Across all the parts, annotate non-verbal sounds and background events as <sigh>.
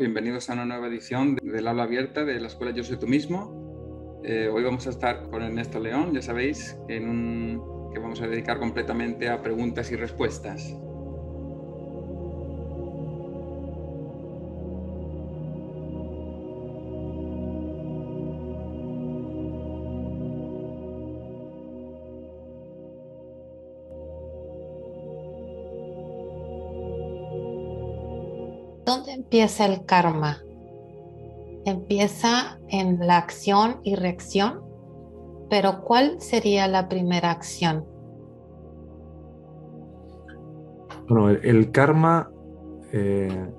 Bienvenidos a una nueva edición del aula abierta de la Escuela Yo Soy Tú Mismo. Eh, hoy vamos a estar con Ernesto León, ya sabéis, en un, que vamos a dedicar completamente a preguntas y respuestas. Empieza el karma? Empieza en la acción y reacción, pero ¿cuál sería la primera acción? Bueno, el, karma eh,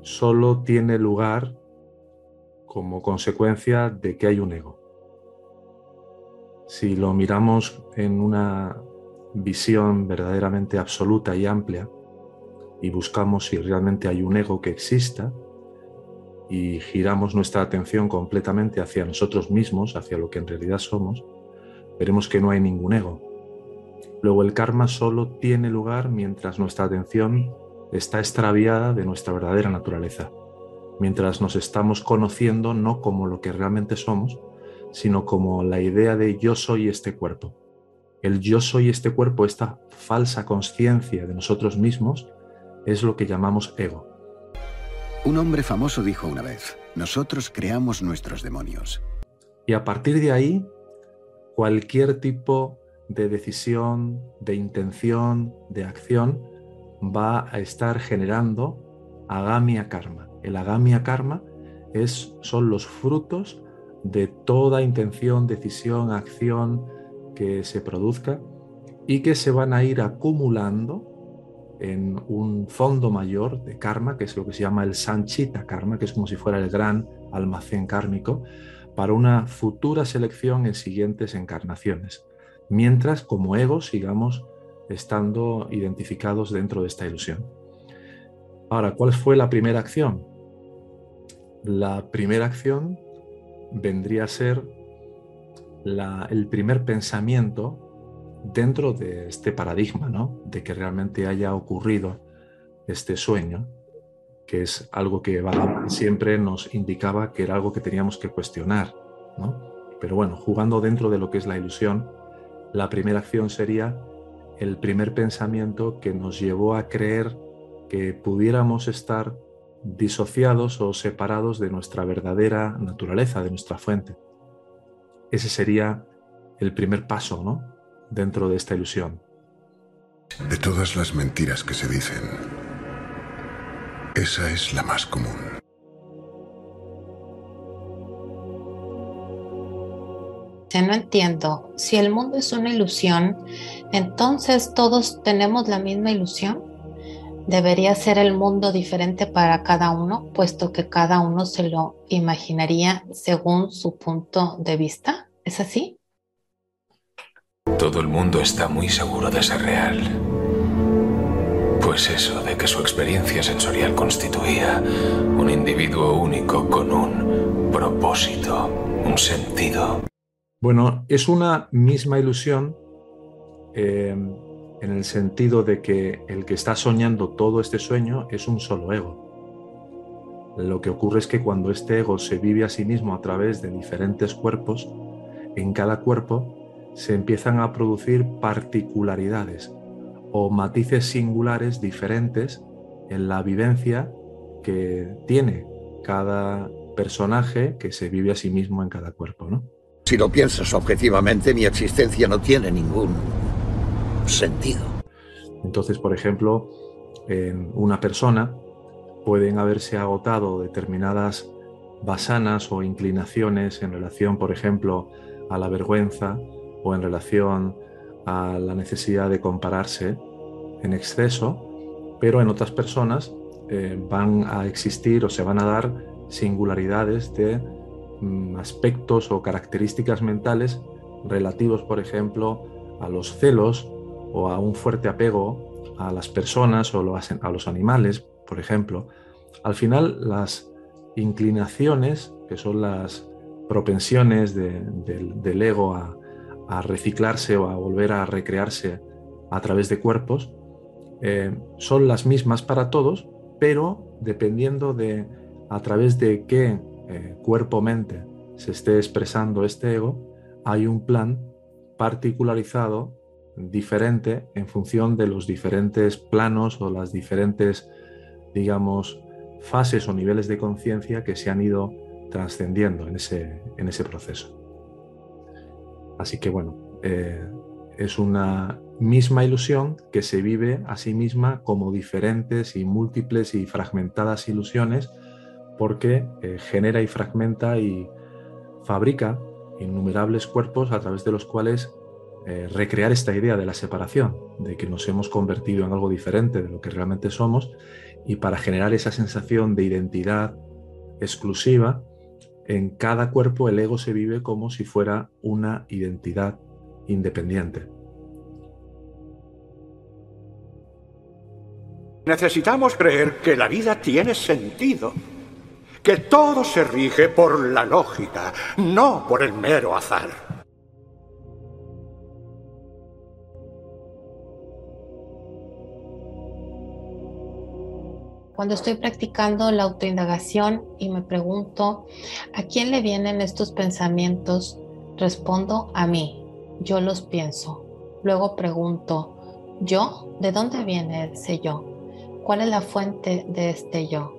solo tiene lugar como consecuencia de que hay un ego. Si lo miramos en una visión verdaderamente absoluta y amplia, y buscamos si realmente hay un ego que exista y giramos nuestra atención completamente hacia nosotros mismos, hacia lo que en realidad somos, veremos que no hay ningún ego. Luego el karma solo tiene lugar mientras nuestra atención está extraviada de nuestra verdadera naturaleza, mientras nos estamos conociendo no como lo que realmente somos, sino como la idea de yo soy este cuerpo. El yo soy este cuerpo, esta falsa conciencia de nosotros mismos, es lo que llamamos ego. Un hombre famoso dijo una vez, nosotros creamos nuestros demonios. Y a partir de ahí, cualquier tipo de decisión, de intención, de acción, va a estar generando agamia karma. El agamia karma es, son los frutos de toda intención, decisión, acción que se produzca y que se van a ir acumulando en un fondo mayor de karma, que es lo que se llama el Sanchita Karma, que es como si fuera el gran almacén kármico, para una futura selección en siguientes encarnaciones, mientras como ego sigamos estando identificados dentro de esta ilusión. Ahora, ¿cuál fue la primera acción? La primera acción vendría a ser el primer pensamiento dentro de este paradigma, ¿no? Que realmente haya ocurrido este sueño, que es algo que siempre nos indicaba que era algo que teníamos que cuestionar, ¿no? Pero bueno, jugando dentro de lo que es la ilusión, la primera acción sería el primer pensamiento que nos llevó a creer que pudiéramos estar disociados o separados de nuestra verdadera naturaleza, de nuestra fuente. Ese sería el primer paso, ¿no? dentro de esta ilusión. De todas las mentiras que se dicen, esa es la más común. Ya no entiendo. Si el mundo es una ilusión, entonces todos tenemos la misma ilusión. Debería ser el mundo diferente para cada uno, puesto que cada uno se lo imaginaría según su punto de vista. ¿Es así? Todo el mundo está muy seguro de ser real. Pues eso de que su experiencia sensorial constituía un individuo único con un propósito, un sentido. Bueno, es una misma ilusión eh, en el sentido de que el que está soñando todo este sueño es un solo ego. Lo que ocurre es que cuando este ego se vive a sí mismo a través de diferentes cuerpos, en cada cuerpo se empiezan a producir particularidades o matices singulares diferentes en la vivencia que tiene cada personaje que se vive a sí mismo en cada cuerpo, ¿no? Si lo piensas objetivamente, mi existencia no tiene ningún sentido. Entonces, por ejemplo, en una persona pueden haberse agotado determinadas basanas o inclinaciones en relación, por ejemplo, a la vergüenza, o en relación a la necesidad de compararse en exceso, pero en otras personas eh, van a existir o se van a dar singularidades de mm, aspectos o características mentales relativos, por ejemplo, a los celos o a un fuerte apego a las personas o a los animales, por ejemplo. Al final, las inclinaciones, que son las propensiones del ego a, a reciclarse o a volver a recrearse a través de cuerpos, eh, son las mismas para todos, pero dependiendo de a través de qué eh, cuerpo-mente se esté expresando este ego, hay un plan particularizado, diferente, en función de los diferentes planos o las diferentes, digamos, fases o niveles de conciencia que se han ido trascendiendo en ese, en ese proceso. Así que bueno, eh, es una misma ilusión que se vive a sí misma como diferentes y múltiples y fragmentadas ilusiones porque eh, genera y fragmenta y fabrica innumerables cuerpos a través de los cuales eh, recrear esta idea de la separación, de que nos hemos convertido en algo diferente de lo que realmente somos y para generar esa sensación de identidad exclusiva, en cada cuerpo el ego se vive como si fuera una identidad independiente. Necesitamos creer que la vida tiene sentido, que todo se rige por la lógica, no por el mero azar. Cuando estoy practicando la autoindagación y me pregunto, ¿a quién le vienen estos pensamientos? Respondo a mí, yo los pienso. Luego pregunto, ¿yo? ¿De dónde viene ese yo? ¿Cuál es la fuente de este yo?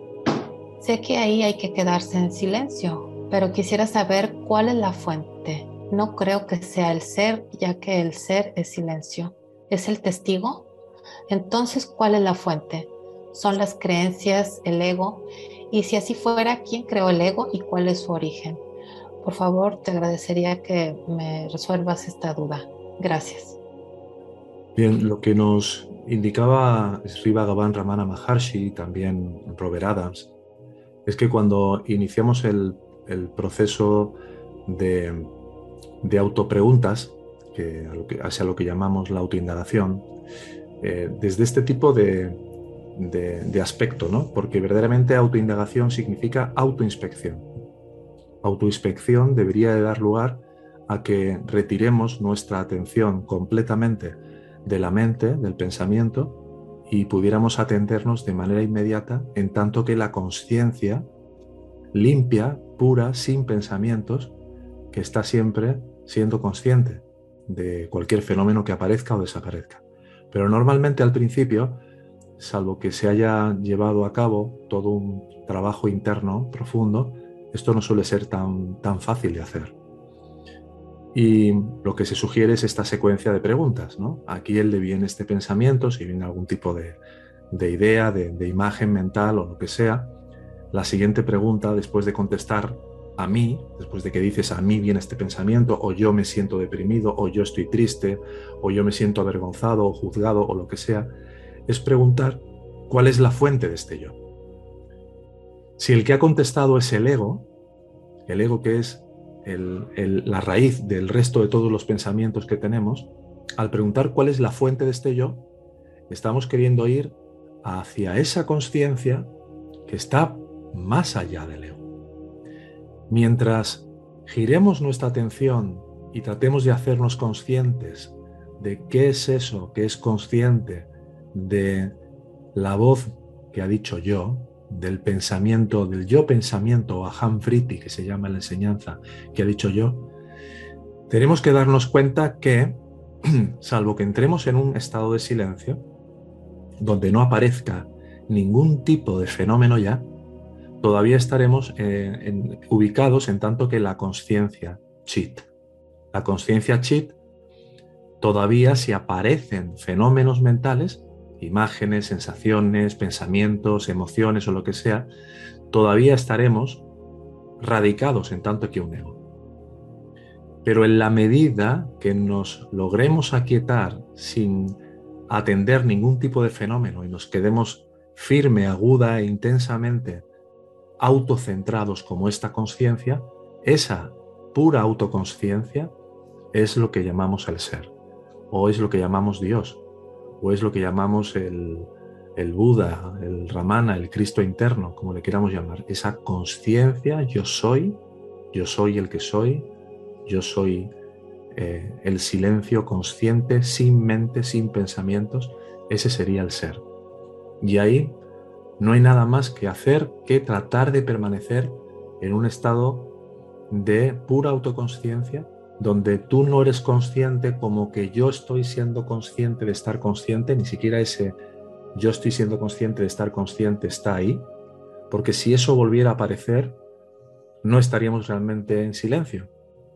Sé que ahí hay que quedarse en silencio, pero quisiera saber cuál es la fuente. No creo que sea el ser, ya que el ser es silencio. ¿Es el testigo? Entonces, ¿cuál es la fuente? Son las creencias, el ego, y si así fuera, ¿quién creó el ego y cuál es su origen? Por favor, te agradecería que me resuelvas esta duda. Gracias. Bien, lo que nos indicaba Sri Bhagavan Ramana Maharshi y también Robert Adams es que cuando iniciamos el, proceso de, de autopreguntas, que, hacia lo que llamamos la autoindagación, eh, desde este tipo de, de, aspecto, ¿no? Porque verdaderamente autoindagación significa autoinspección. Autoinspección debería de dar lugar a que retiremos nuestra atención completamente de la mente, del pensamiento, y pudiéramos atendernos de manera inmediata en tanto que la conciencia limpia, pura, sin pensamientos, que está siempre siendo consciente de cualquier fenómeno que aparezca o desaparezca. Pero normalmente al principio salvo que se haya llevado a cabo todo un trabajo interno profundo, esto no suele ser tan, tan fácil de hacer. Y lo que se sugiere es esta secuencia de preguntas. ¿no? ¿A quién le viene este pensamiento? Si viene algún tipo de, idea, de, de, imagen mental o lo que sea. La siguiente pregunta, después de contestar a mí, después de que dices a mí viene este pensamiento, o yo me siento deprimido, o yo estoy triste, o yo me siento avergonzado o juzgado o lo que sea, es preguntar cuál es la fuente de este yo. Si el que ha contestado es el ego, el ego que es la raíz del resto de todos los pensamientos que tenemos, al preguntar cuál es la fuente de este yo, estamos queriendo ir hacia esa conciencia que está más allá del ego. Mientras giremos nuestra atención y tratemos de hacernos conscientes de qué es eso que es consciente de la voz que ha dicho yo, del pensamiento, del yo pensamiento o aham vritti, que se llama la enseñanza, que ha dicho yo, tenemos que darnos cuenta que, <clears throat> salvo que entremos en un estado de silencio, donde no aparezca ningún tipo de fenómeno ya, todavía estaremos eh, ubicados en tanto que la conciencia chit. La conciencia chit, todavía si aparecen fenómenos mentales, imágenes, sensaciones, pensamientos, emociones o lo que sea, todavía estaremos radicados en tanto que un ego. Pero en la medida que nos logremos aquietar sin atender ningún tipo de fenómeno y nos quedemos firme, aguda e intensamente autocentrados como esta conciencia, esa pura autoconsciencia es lo que llamamos el ser o es lo que llamamos Dios o es lo que llamamos el, Buda, el Ramana, el Cristo interno, como le queramos llamar. Esa conciencia, yo soy, yo soy el que soy, yo soy eh, el silencio consciente, sin mente, sin pensamientos, ese sería el ser. Y ahí no hay nada más que hacer que tratar de permanecer en un estado de pura autoconsciencia, donde tú no eres consciente como que yo estoy siendo consciente de estar consciente, ni siquiera ese yo estoy siendo consciente de estar consciente está ahí, porque si eso volviera a aparecer, no estaríamos realmente en silencio,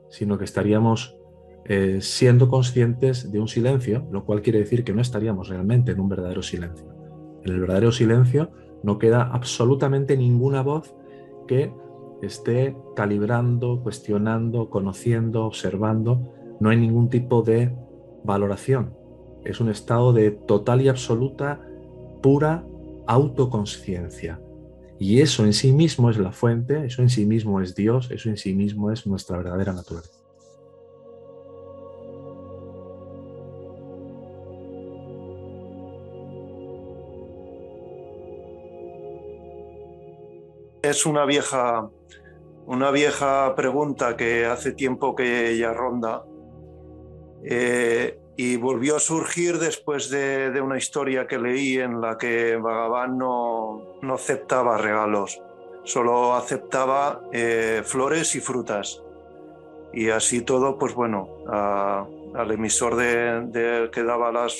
sino que estaríamos eh, siendo conscientes de un silencio, lo cual quiere decir que no estaríamos realmente en un verdadero silencio. En el verdadero silencio no queda absolutamente ninguna voz que esté calibrando, cuestionando, conociendo, observando. No hay ningún tipo de valoración. Es un estado de total y absoluta, pura autoconsciencia. Y eso en sí mismo es la fuente, eso en sí mismo es Dios, eso en sí mismo es nuestra verdadera naturaleza. Es una vieja, una vieja pregunta que hace tiempo que ya ronda eh, y volvió a surgir después de, una historia que leí en la que Bhagavan no, no aceptaba regalos, solo aceptaba eh, flores y frutas. Y así todo, pues bueno, al emisor de, que daba las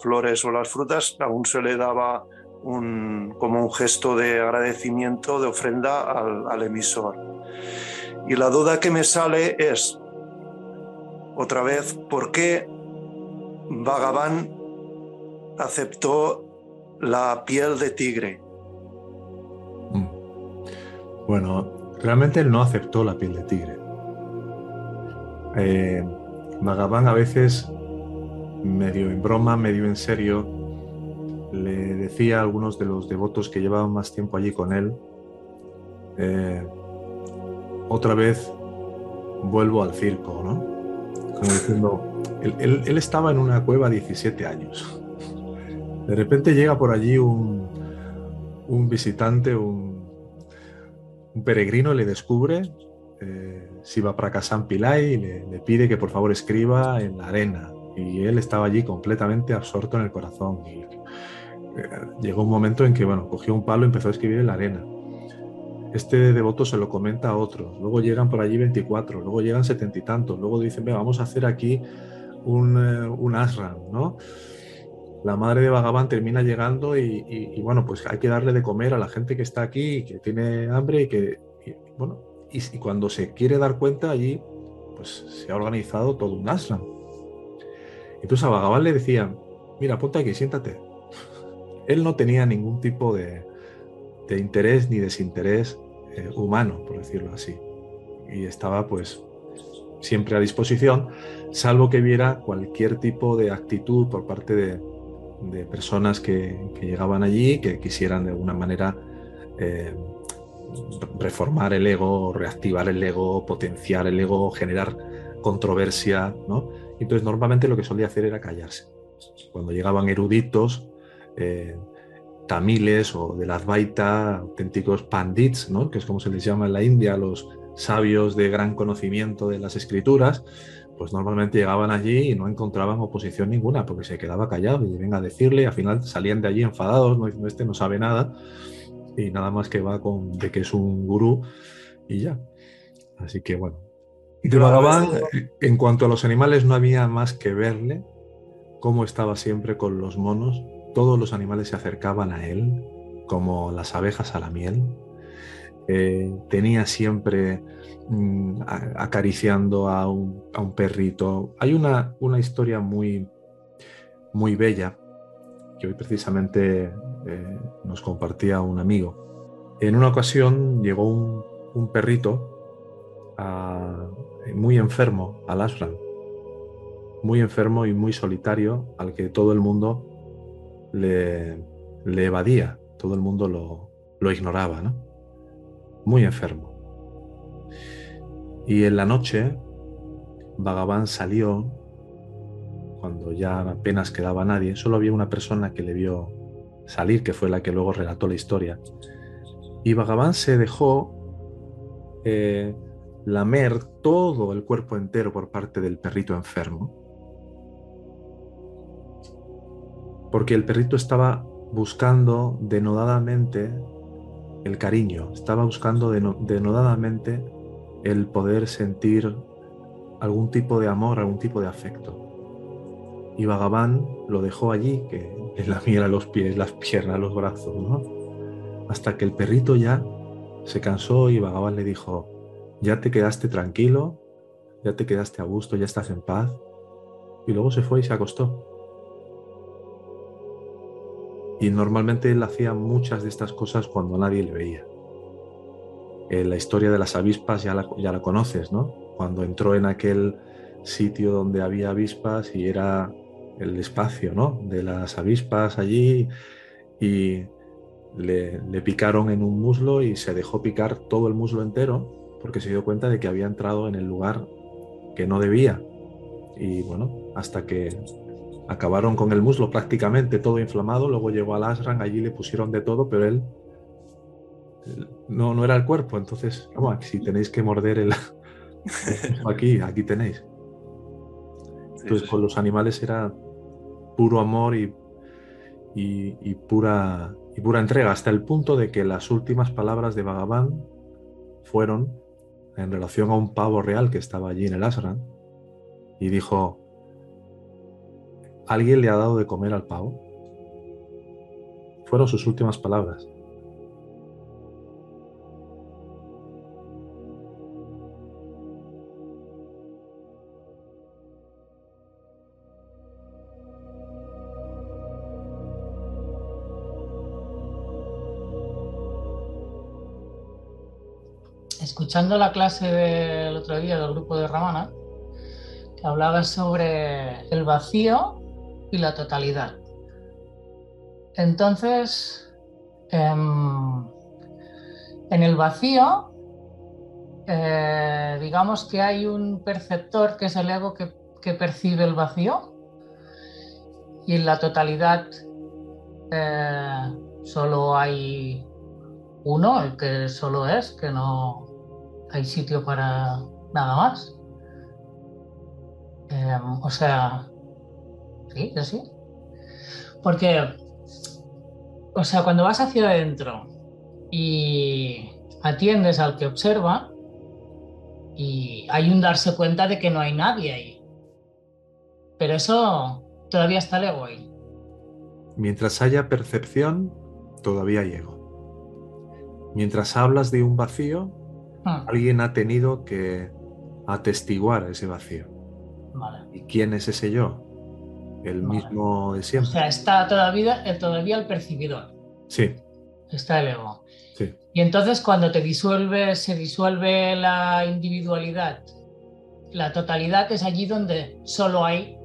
flores o las frutas aún se le daba un, como un gesto de agradecimiento, de ofrenda al, emisor. Y la duda que me sale es, otra vez, ¿por qué Bhagavan aceptó la piel de tigre. Mm. Bueno, realmente él no aceptó la piel de tigre. Eh, Bhagavan a veces, medio en broma, medio en serio, le decía a algunos de los devotos que llevaban más tiempo allí con él, eh, otra vez vuelvo al circo, ¿no? Como diciendo, él, estaba en una cueva 17 años. De repente llega por allí un, visitante, un, peregrino, le descubre, eh, Siva Prakasan Pillai, le, le pide que por favor escriba en la arena. Y él estaba allí completamente absorto en el corazón. Y, llegó un momento en que, bueno, cogió un palo y empezó a escribir en la arena. Este devoto se lo comenta a otros, luego llegan por allí 24, luego llegan setenta y tantos, luego dicen, vamos a hacer aquí un, eh, un ashram, ¿no? La madre de Bhagavan termina llegando y, bueno, pues hay que darle de comer a la gente que está aquí y que tiene hambre y que, bueno, y, cuando se quiere dar cuenta allí, pues se ha organizado todo un ashram. Entonces a Bhagavan le decían, mira, ponte aquí, siéntate. Él no tenía ningún tipo de, interés ni desinterés eh, humano, por decirlo así. Y estaba pues siempre a disposición, salvo que viera cualquier tipo de actitud por parte de, personas que, llegaban allí, que quisieran de alguna manera eh, reformar el ego, reactivar el ego, potenciar el ego, generar controversia, ¿no? Entonces normalmente lo que solía hacer era callarse. Cuando llegaban eruditos, eh, tamiles o de la Advaita, auténticos pandits, ¿no? que es como se les llama en la India, los sabios de gran conocimiento de las escrituras, pues normalmente llegaban allí y no encontraban oposición ninguna, porque se quedaba callado y venga a decirle, y al final salían de allí enfadados, no diciendo este no sabe nada, y nada más que va con de que es un gurú y ya. Así que bueno. De Bhagavan, en cuanto a los animales, no había más que verle cómo estaba siempre con los monos. Todos los animales se acercaban a él, como las abejas a la miel. Eh, tenía siempre mm, acariciando a un, perrito. Hay una, una, historia muy, muy bella que hoy precisamente eh, nos compartía un amigo. En una ocasión llegó un, perrito muy enfermo al ashram, muy enfermo y muy solitario al que todo el mundo le, le evadía, todo el mundo lo, lo ignoraba. ¿no? muy enfermo. Y en la noche, Bhagavan salió, cuando ya apenas quedaba nadie, solo había una persona que le vio salir, que fue la que luego relató la historia. Y Bhagavan se dejó eh, lamer todo el cuerpo entero por parte del perrito enfermo. Porque el perrito estaba buscando denodadamente el cariño, estaba buscando denodadamente el poder sentir algún tipo de amor, algún tipo de afecto. Y Vagabán lo dejó allí, que le lamía los pies, las piernas, los brazos, ¿no? Hasta que el perrito ya se cansó y Vagabán le dijo, ya te quedaste tranquilo, ya te quedaste a gusto, ya estás en paz. Y luego se fue y se acostó. Y normalmente él hacía muchas de estas cosas cuando nadie le veía. Eh, la historia de las avispas ya la, ya la conoces, ¿no? Cuando entró en aquel sitio donde había avispas y era el espacio ¿no? de las avispas allí y le, picaron en un muslo y se dejó picar todo el muslo entero porque se dio cuenta de que había entrado en el lugar que no debía. Y bueno, hasta que acabaron con el muslo prácticamente todo inflamado, luego llegó al Asran, allí le pusieron de todo, pero él no, no era el cuerpo, entonces, vamos, si tenéis que morder el... <laughs> aquí, aquí tenéis. Entonces con los animales era puro amor y, y, pura, y pura entrega, hasta el punto de que las últimas palabras de Bhagavan fueron en relación a un pavo real que estaba allí en el ashram y dijo, ¿alguien le ha dado de comer al pavo? Fueron sus últimas palabras. escuchando la clase del otro día del grupo de Ramana, que hablaba sobre el vacío y la totalidad. Entonces, em, en el vacío, eh, digamos que hay un perceptor que es el ego que, percibe el vacío y en la totalidad eh, solo hay uno, el que solo es, que no, hay sitio para nada más. Em, o sea, sí, sí. Porque, o sea, cuando vas hacia adentro y atiendes al que observa, y hay un darse cuenta de que no hay nadie ahí. Pero eso todavía está el ego ahí. Mientras haya percepción, todavía hay ego. Mientras hablas de un vacío, Hmm. Alguien ha tenido que atestiguar ese vacío. ¿Y quién es ese yo? El mismo de siempre. O sea, está todavía, eh, todavía el percibidor. Sí. Está el ego. Sí. Y entonces cuando te disuelve, se disuelve la individualidad, la totalidad es allí donde solo hay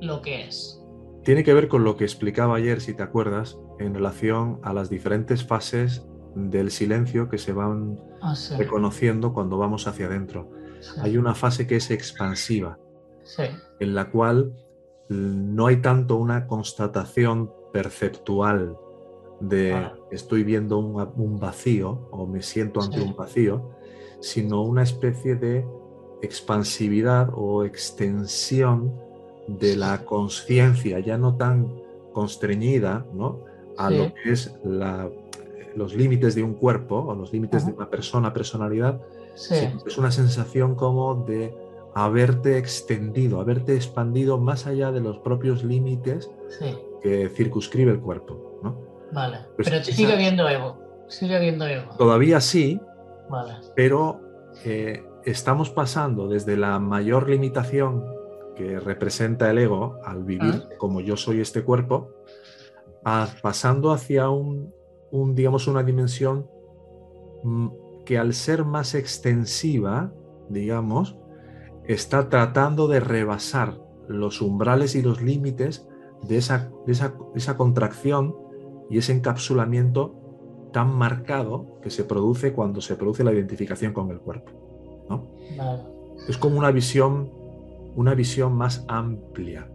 lo que es. Tiene que ver con lo que explicaba ayer, si te acuerdas, en relación a las diferentes fases del silencio que se van ah, reconociendo cuando vamos hacia adentro. Hay una fase que es expansiva, en la cual no hay tanto una constatación perceptual de estoy viendo un, vacío o me siento ante un vacío, sino una especie de expansividad o extensión de la conciencia, ya no tan constreñida ¿no? a lo que es la los límites de un cuerpo o los límites de una persona, personalidad, es una sensación como de haberte extendido, haberte expandido más allá de los propios límites que circunscribe el cuerpo. ¿no? Vale, pues pero sigue habiendo ego, sigue habiendo ego. Todavía sí, pero eh, estamos pasando desde la mayor limitación que representa el ego al vivir como yo soy este cuerpo, a, pasando hacia un un, digamos, una dimensión mm, que al ser más extensiva, digamos, está tratando de rebasar los umbrales y los límites de esa, esa, contracción y ese encapsulamiento tan marcado que se produce cuando se produce la identificación con el cuerpo. Es como una visión, una visión más amplia.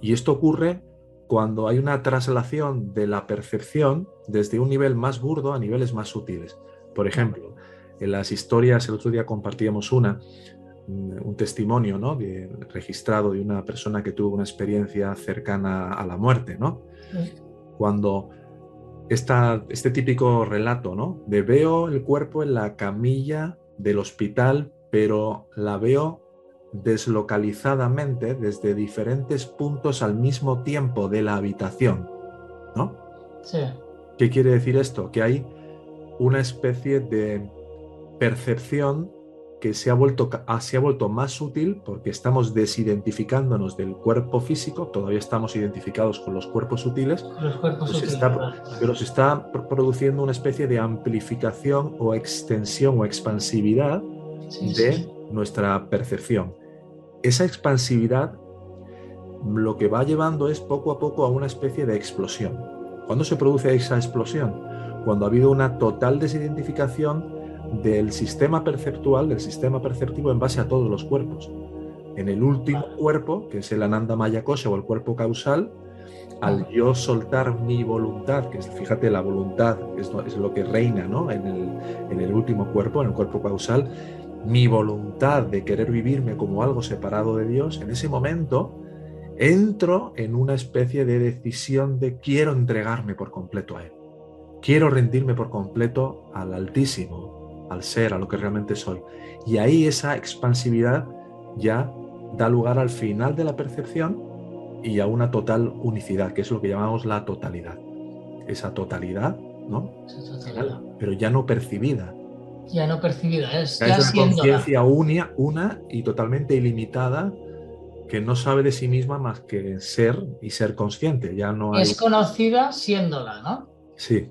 Y esto ocurre cuando hay una traslación de la percepción desde un nivel más burdo a niveles más sutiles. Por ejemplo, en las historias, el otro día compartíamos una, un testimonio ¿no? registrado de una persona que tuvo una experiencia cercana a la muerte, ¿no? cuando este típico relato, ¿no? De veo el cuerpo en la camilla del hospital, pero la veo deslocalizadamente desde diferentes puntos al mismo tiempo de la habitación, ¿no? Sí. ¿Qué quiere decir esto? Que hay una especie de percepción que se ha, vuelto, ah, se ha vuelto más útil porque estamos desidentificándonos del cuerpo físico, todavía estamos identificados con los cuerpos sutiles, Los cuerpos pero se, sutiles, está, pero se está pr- produciendo una especie de amplificación o extensión o expansividad Sí, de sí. nuestra percepción. Esa expansividad lo que va llevando es poco a poco a una especie de explosión. ¿Cuándo se produce esa explosión? Cuando ha habido una total desidentificación del sistema perceptual, del sistema perceptivo en base a todos los cuerpos. En el último cuerpo, que es el Ananda Maya Kosha o el cuerpo causal, al yo soltar mi voluntad, que es, fíjate, la voluntad es lo, es lo que reina ¿no? en, el, en el último cuerpo, en el cuerpo causal, mi voluntad de querer vivirme como algo separado de Dios, en ese momento entro en una especie de decisión de quiero entregarme por completo a Él. Quiero rendirme por completo al Altísimo, al ser, a lo que realmente soy. Y ahí esa expansividad ya da lugar al final de la percepción y a una total unicidad, que es lo que llamamos la totalidad. Esa totalidad, ¿no? Esa totalidad. Pero ya no percibida, Ya no percibida, es ya es una conciencia unia, una y totalmente ilimitada que no sabe de sí misma más que ser y ser consciente. Ya no hay. Es conocida siéndola, ¿no? Sí.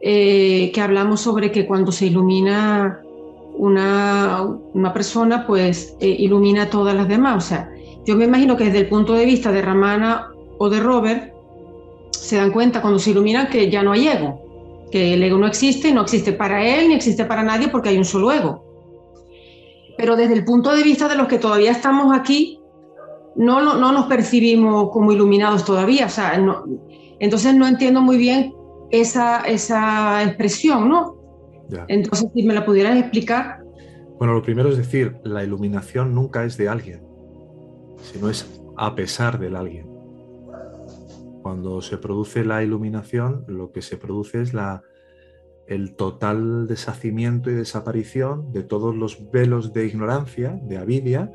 Eh, que hablamos sobre que cuando se ilumina una, una persona, pues eh, ilumina a todas las demás. O sea, yo me imagino que desde el punto de vista de Ramana o de Robert, se dan cuenta cuando se iluminan que ya no hay ego, que el ego no existe, no existe para él ni existe para nadie porque hay un solo ego. Pero desde el punto de vista de los que todavía estamos aquí, no, no, no nos percibimos como iluminados todavía. O sea, entonces no entiendo muy bien esa, esa expresión, ¿no? Ya. Entonces, si me la pudieras explicar. Bueno, lo primero es decir, la iluminación nunca es de alguien, sino es a pesar del alguien. Cuando se produce la iluminación, lo que se produce es la, el total deshacimiento y desaparición de todos los velos de ignorancia, de avidia,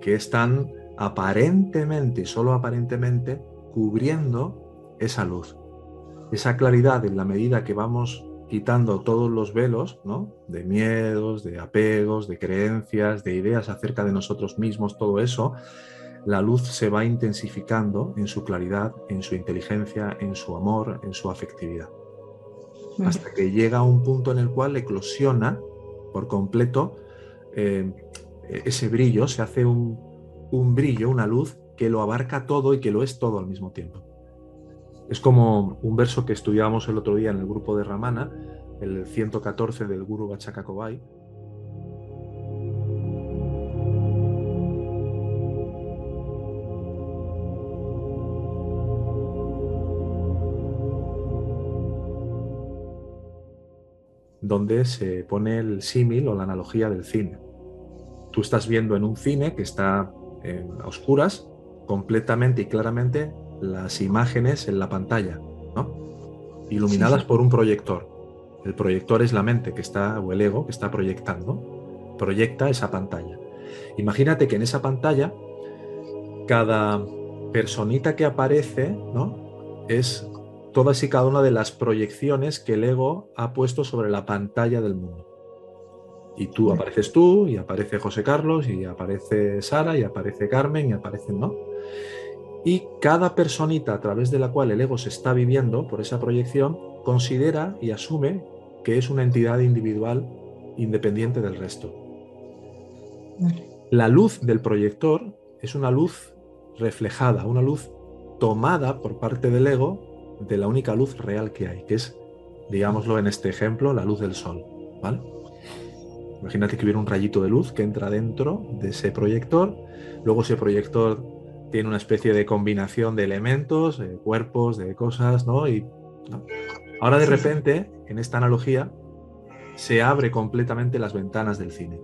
que están aparentemente, solo aparentemente, cubriendo esa luz. Esa claridad en la medida que vamos quitando todos los velos, ¿no? De miedos, de apegos, de creencias, de ideas acerca de nosotros mismos, todo eso, la luz se va intensificando en su claridad, en su inteligencia, en su amor, en su afectividad. Hasta que llega a un punto en el cual eclosiona por completo eh, ese brillo, se hace un, un brillo, una luz que lo abarca todo y que lo es todo al mismo tiempo. Es como un verso que estudiábamos el otro día en el grupo de Ramana, el 114 del Guru Bachaka Kobai, donde se pone el símil o la analogía del cine. Tú estás viendo en un cine que está en oscuras, completamente y claramente las imágenes en la pantalla, ¿no? Iluminadas Sí, sí. por un proyector. El proyector es la mente que está, o el ego que está proyectando, proyecta esa pantalla. Imagínate que en esa pantalla, cada personita que aparece, ¿no? Es todas y cada una de las proyecciones que el ego ha puesto sobre la pantalla del mundo. Y tú apareces tú, y aparece José Carlos, y aparece Sara, y aparece Carmen, y aparecen, ¿no? Y cada personita a través de la cual el ego se está viviendo por esa proyección considera y asume que es una entidad individual independiente del resto. La luz del proyector es una luz reflejada, una luz tomada por parte del ego de la única luz real que hay, que es, digámoslo en este ejemplo, la luz del sol. ¿vale? Imagínate que hubiera un rayito de luz que entra dentro de ese proyector, luego ese proyector tiene una especie de combinación de elementos, de cuerpos, de cosas, ¿no? Y Ahora de repente, en esta analogía, se abre completamente las ventanas del cine.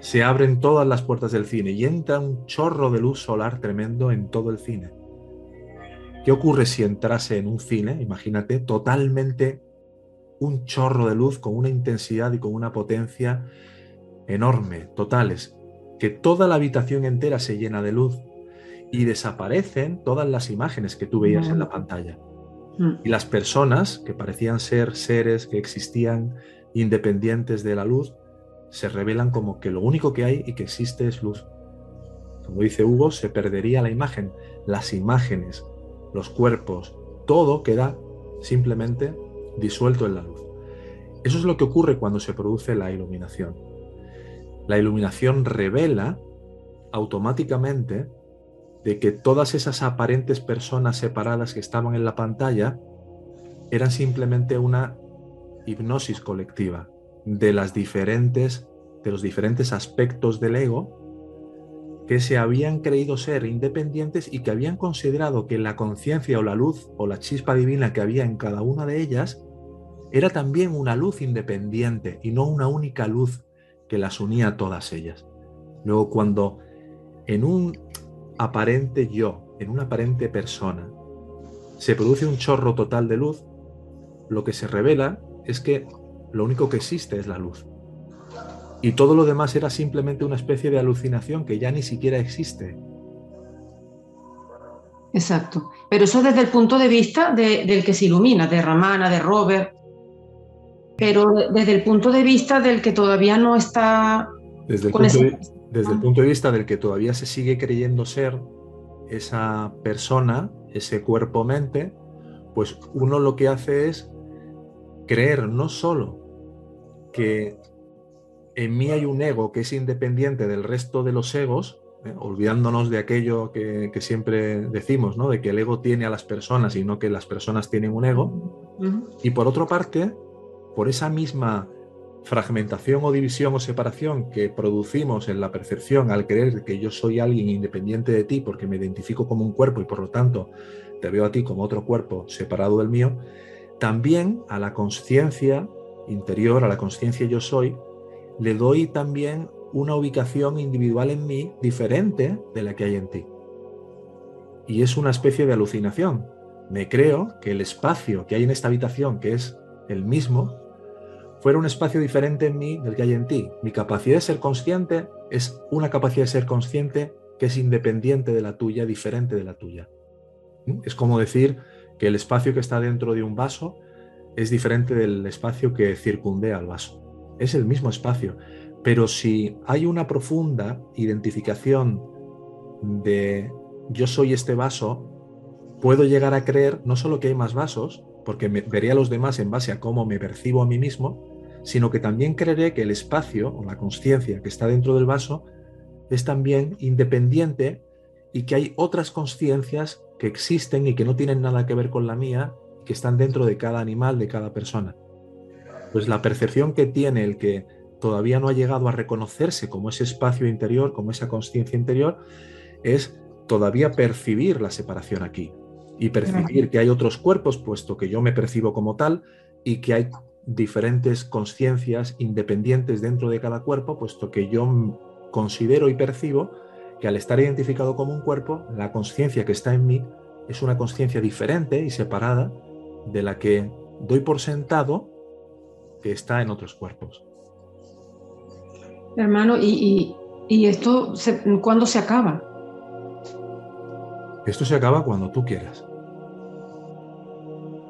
Se abren todas las puertas del cine y entra un chorro de luz solar tremendo en todo el cine. ¿Qué ocurre si entrase en un cine, imagínate, totalmente un chorro de luz con una intensidad y con una potencia enorme, totales, que toda la habitación entera se llena de luz y desaparecen todas las imágenes que tú veías en la pantalla. Mm. Y las personas que parecían ser seres que existían independientes de la luz, se revelan como que lo único que hay y que existe es luz. Como dice Hugo, se perdería la imagen, las imágenes, los cuerpos, todo queda simplemente disuelto en la luz. Eso es lo que ocurre cuando se produce la iluminación. La iluminación revela automáticamente de que todas esas aparentes personas separadas que estaban en la pantalla eran simplemente una hipnosis colectiva de las diferentes de los diferentes aspectos del ego que se habían creído ser independientes y que habían considerado que la conciencia o la luz o la chispa divina que había en cada una de ellas era también una luz independiente y no una única luz que las unía a todas ellas. Luego cuando en un aparente yo, en una aparente persona, se produce un chorro total de luz, lo que se revela es que lo único que existe es la luz. Y todo lo demás era simplemente una especie de alucinación que ya ni siquiera existe. Exacto. Pero eso desde el punto de vista del que se ilumina, de Ramana, de Robert. Pero desde el punto de vista del que todavía no está... Desde el, punto, de, desde el punto de vista del que todavía se sigue creyendo ser esa persona, ese cuerpo-mente, pues uno lo que hace es creer no solo que en mí hay un ego que es independiente del resto de los egos, ¿eh? olvidándonos de aquello que, siempre decimos, ¿no? de que el ego tiene a las personas y no que las personas tienen un ego. Y por otra parte, por esa misma fragmentación o división o separación que producimos en la percepción al creer que yo soy alguien independiente de ti porque me identifico como un cuerpo y por lo tanto te veo a ti como otro cuerpo separado del mío, también a la conciencia interior, a la conciencia yo soy, le doy también una ubicación individual en mí diferente de la que hay en ti. Y es una especie de alucinación. Me creo que el espacio que hay en esta habitación, que es el mismo, fuera un espacio diferente en mí del que hay en ti. Mi capacidad de ser consciente es una capacidad de ser consciente que es independiente de la tuya, diferente de la tuya. ¿Mm? Es como decir que el espacio que está dentro de un vaso es diferente del espacio que circundea al vaso. Es el mismo espacio, pero si hay una profunda identificación de yo soy este vaso, puedo llegar a creer no solo que hay más vasos, porque me, veré a los demás en base a cómo me percibo a mí mismo, sino que también creeré que el espacio o la conciencia que está dentro del vaso es también independiente y que hay otras conciencias que existen y que no tienen nada que ver con la mía, que están dentro de cada animal, de cada persona. Pues la percepción que tiene el que todavía no ha llegado a reconocerse como ese espacio interior, como esa conciencia interior, es todavía percibir la separación aquí y percibir que hay otros cuerpos, puesto que yo me percibo como tal, y que hay diferentes conciencias independientes dentro de cada cuerpo, puesto que yo considero y percibo que al estar identificado como un cuerpo, la conciencia que está en mí es una conciencia diferente y separada de la que doy por sentado que está en otros cuerpos. Hermano, ¿y, esto cuándo se acaba? Esto se acaba cuando tú quieras.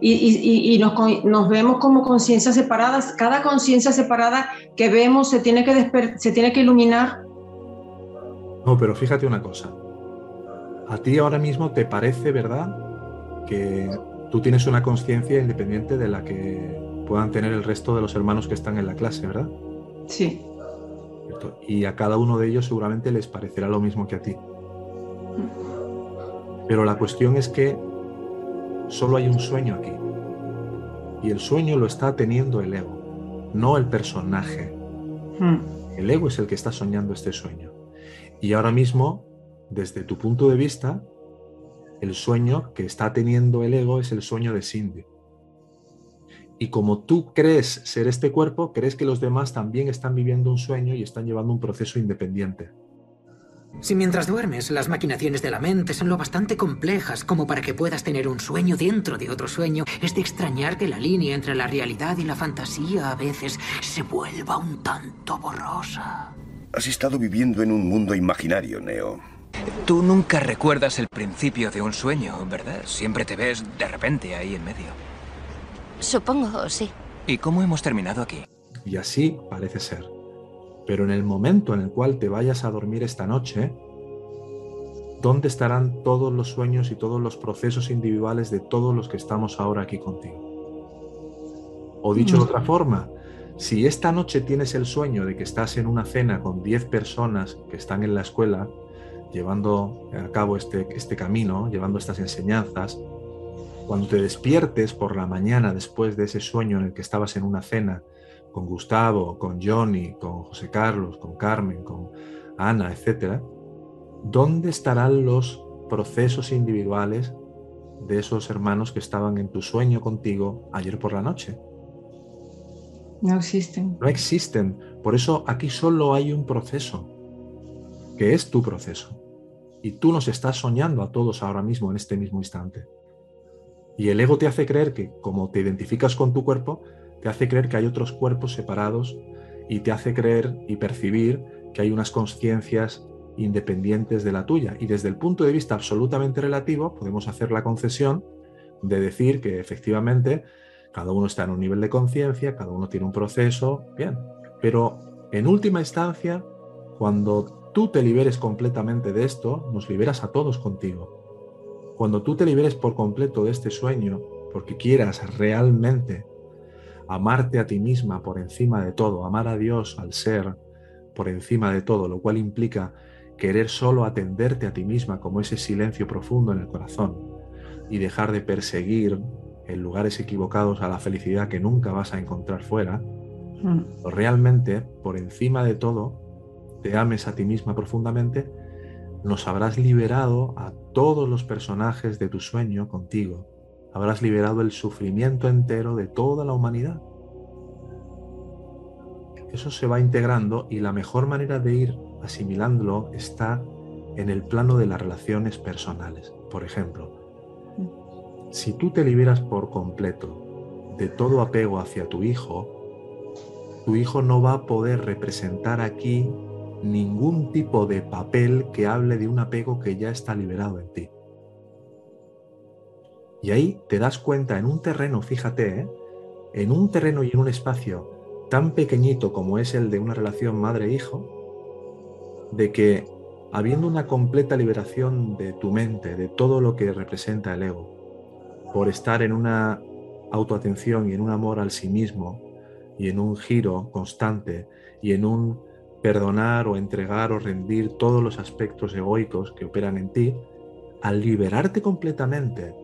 Y, nos, nos, vemos como conciencias separadas. Cada conciencia separada que vemos se tiene que, se tiene que iluminar no, pero fíjate una cosa. A ti ahora mismo te parece, ¿verdad? Que tú tienes una conciencia independiente de la que puedan tener el resto de los hermanos que están en la clase, ¿verdad? Sí. Y a cada uno de ellos seguramente les parecerá lo mismo que a ti. Pero la cuestión es que solo hay un sueño aquí. Y el sueño lo está teniendo el ego, no el personaje. Hmm. El ego es el que está soñando este sueño. Y ahora mismo, desde tu punto de vista, el sueño que está teniendo el ego es el sueño de Cindy. Y como tú crees ser este cuerpo, crees que los demás también están viviendo un sueño y están llevando un proceso independiente. Si mientras duermes las maquinaciones de la mente son lo bastante complejas como para que puedas tener un sueño dentro de otro sueño, es de extrañar que la línea entre la realidad y la fantasía a veces se vuelva un tanto borrosa. Has estado viviendo en un mundo imaginario, Neo. Tú nunca recuerdas el principio de un sueño, ¿verdad? Siempre te ves de repente ahí en medio. Supongo, sí. ¿Y cómo hemos terminado aquí? Y así parece ser. Pero en el momento en el cual te vayas a dormir esta noche, ¿dónde estarán todos los sueños y todos los procesos individuales de todos los que estamos ahora aquí contigo? O dicho de otra forma, si esta noche tienes el sueño de que estás en una cena con 10 personas que están en la escuela, llevando a cabo este, este camino, llevando estas enseñanzas, cuando te despiertes por la mañana después de ese sueño en el que estabas en una cena con Gustavo, con Johnny, con José Carlos, con Carmen, con Ana, etc., ¿dónde estarán los procesos individuales de esos hermanos que estaban en tu sueño contigo ayer por la noche? No existen. No existen. Por eso aquí solo hay un proceso, que es tu proceso. Y tú nos estás soñando a todos ahora mismo, en este mismo instante. Y el ego te hace creer que como te identificas con tu cuerpo, te hace creer que hay otros cuerpos separados y te hace creer y percibir que hay unas conciencias independientes de la tuya. Y desde el punto de vista absolutamente relativo, podemos hacer la concesión de decir que efectivamente cada uno está en un nivel de conciencia, cada uno tiene un proceso, bien. Pero en última instancia, cuando tú te liberes completamente de esto, nos liberas a todos contigo. Cuando tú te liberes por completo de este sueño, porque quieras realmente amarte a ti misma por encima de todo, amar a Dios al ser por encima de todo, lo cual implica querer solo atenderte a ti misma como ese silencio profundo en el corazón y dejar de perseguir en lugares equivocados a la felicidad que nunca vas a encontrar fuera, mm. o realmente por encima de todo te ames a ti misma profundamente, nos habrás liberado a todos los personajes de tu sueño contigo habrás liberado el sufrimiento entero de toda la humanidad. Eso se va integrando y la mejor manera de ir asimilándolo está en el plano de las relaciones personales. Por ejemplo, si tú te liberas por completo de todo apego hacia tu hijo, tu hijo no va a poder representar aquí ningún tipo de papel que hable de un apego que ya está liberado en ti. Y ahí te das cuenta en un terreno, fíjate, ¿eh? en un terreno y en un espacio tan pequeñito como es el de una relación madre-hijo, de que habiendo una completa liberación de tu mente, de todo lo que representa el ego, por estar en una autoatención y en un amor al sí mismo y en un giro constante y en un perdonar o entregar o rendir todos los aspectos egoicos que operan en ti, al liberarte completamente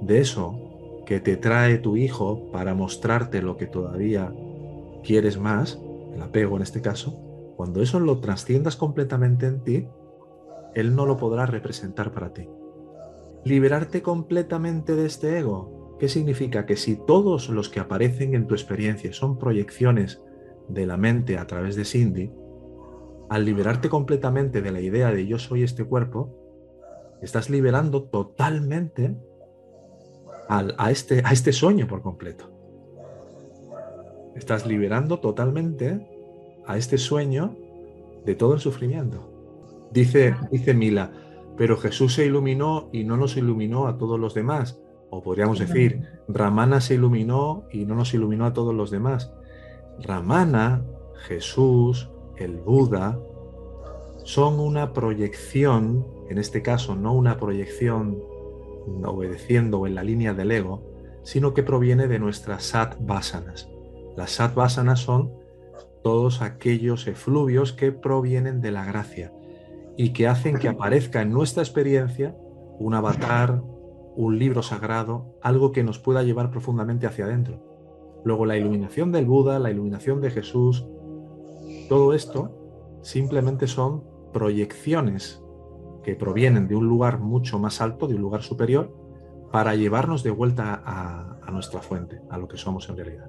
de eso que te trae tu hijo para mostrarte lo que todavía quieres más, el apego en este caso, cuando eso lo trasciendas completamente en ti, él no lo podrá representar para ti. Liberarte completamente de este ego, ¿qué significa? Que si todos los que aparecen en tu experiencia son proyecciones de la mente a través de Cindy, al liberarte completamente de la idea de yo soy este cuerpo, estás liberando totalmente a, este, a este sueño por completo. Estás liberando totalmente a este sueño de todo el sufrimiento. Dice, dice Mila, pero Jesús se iluminó y no nos iluminó a todos los demás. O podríamos decir, Ramana se iluminó y no nos iluminó a todos los demás. Ramana, Jesús, el Buda, son una proyección, en este caso no una proyección obedeciendo en la línea del ego, sino que proviene de nuestras sat vasanas. Las sat vasanas son todos aquellos efluvios que provienen de la gracia y que hacen que aparezca en nuestra experiencia un avatar, un libro sagrado, algo que nos pueda llevar profundamente hacia adentro. Luego la iluminación del Buda, la iluminación de Jesús, todo esto simplemente son proyecciones que provienen de un lugar mucho más alto, de un lugar superior, para llevarnos de vuelta a, a nuestra fuente, a lo que somos en realidad.